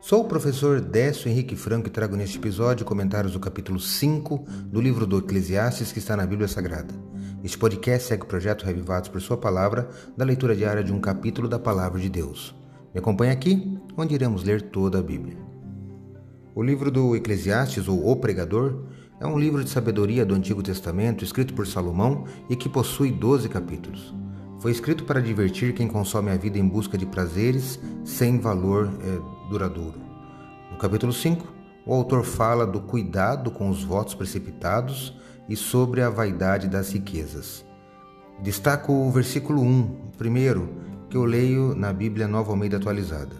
Sou o professor Décio Henrique Franco e trago neste episódio comentários do capítulo 5 do livro do Eclesiastes que está na Bíblia Sagrada. Este podcast segue o projeto Revivados por Sua Palavra, da leitura diária de um capítulo da Palavra de Deus. Me acompanhe aqui, onde iremos ler toda a Bíblia. O livro do Eclesiastes, ou O Pregador, é um livro de sabedoria do Antigo Testamento escrito por Salomão e que possui 12 capítulos. Foi escrito para divertir quem consome a vida em busca de prazeres sem valor é, duradouro. No capítulo 5, o autor fala do cuidado com os votos precipitados e sobre a vaidade das riquezas. Destaco o versículo 1, primeiro, que eu leio na Bíblia Nova Almeida Atualizada.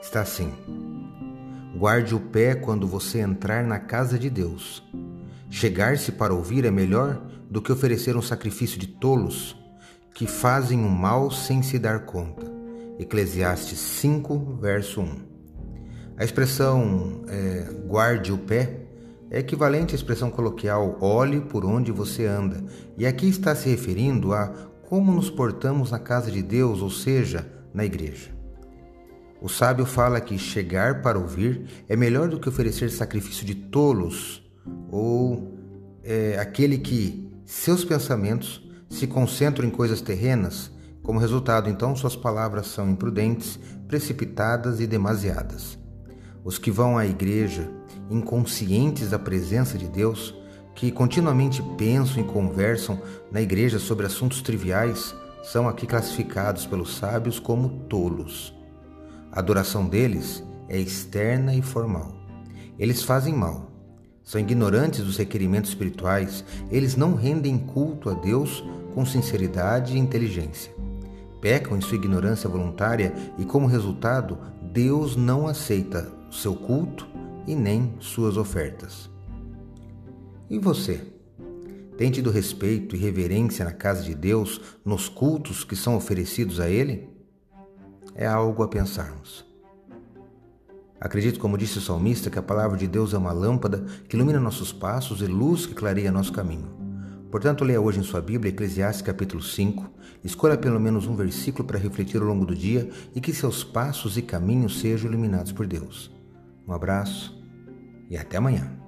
Está assim: Guarde o pé quando você entrar na casa de Deus. Chegar-se para ouvir é melhor do que oferecer um sacrifício de tolos que fazem o mal sem se dar conta. Eclesiastes 5, verso 1. A expressão é, guarde o pé é equivalente à expressão coloquial olhe por onde você anda, e aqui está se referindo a como nos portamos na casa de Deus, ou seja, na igreja. O sábio fala que chegar para ouvir é melhor do que oferecer sacrifício de tolos, ou é, aquele que seus pensamentos se concentram em coisas terrenas, como resultado, então, suas palavras são imprudentes, precipitadas e demasiadas. Os que vão à igreja, inconscientes da presença de Deus, que continuamente pensam e conversam na igreja sobre assuntos triviais, são aqui classificados pelos sábios como tolos. A adoração deles é externa e formal. Eles fazem mal, são ignorantes dos requerimentos espirituais, eles não rendem culto a Deus com sinceridade e inteligência. Pecam em sua ignorância voluntária e, como resultado, Deus não aceita seu culto e nem suas ofertas. E você? Tem tido respeito e reverência na casa de Deus nos cultos que são oferecidos a Ele? É algo a pensarmos. Acredito, como disse o salmista, que a palavra de Deus é uma lâmpada que ilumina nossos passos e luz que clareia nosso caminho. Portanto, leia hoje em sua Bíblia Eclesiastes capítulo 5, escolha pelo menos um versículo para refletir ao longo do dia e que seus passos e caminhos sejam iluminados por Deus. Um abraço e até amanhã.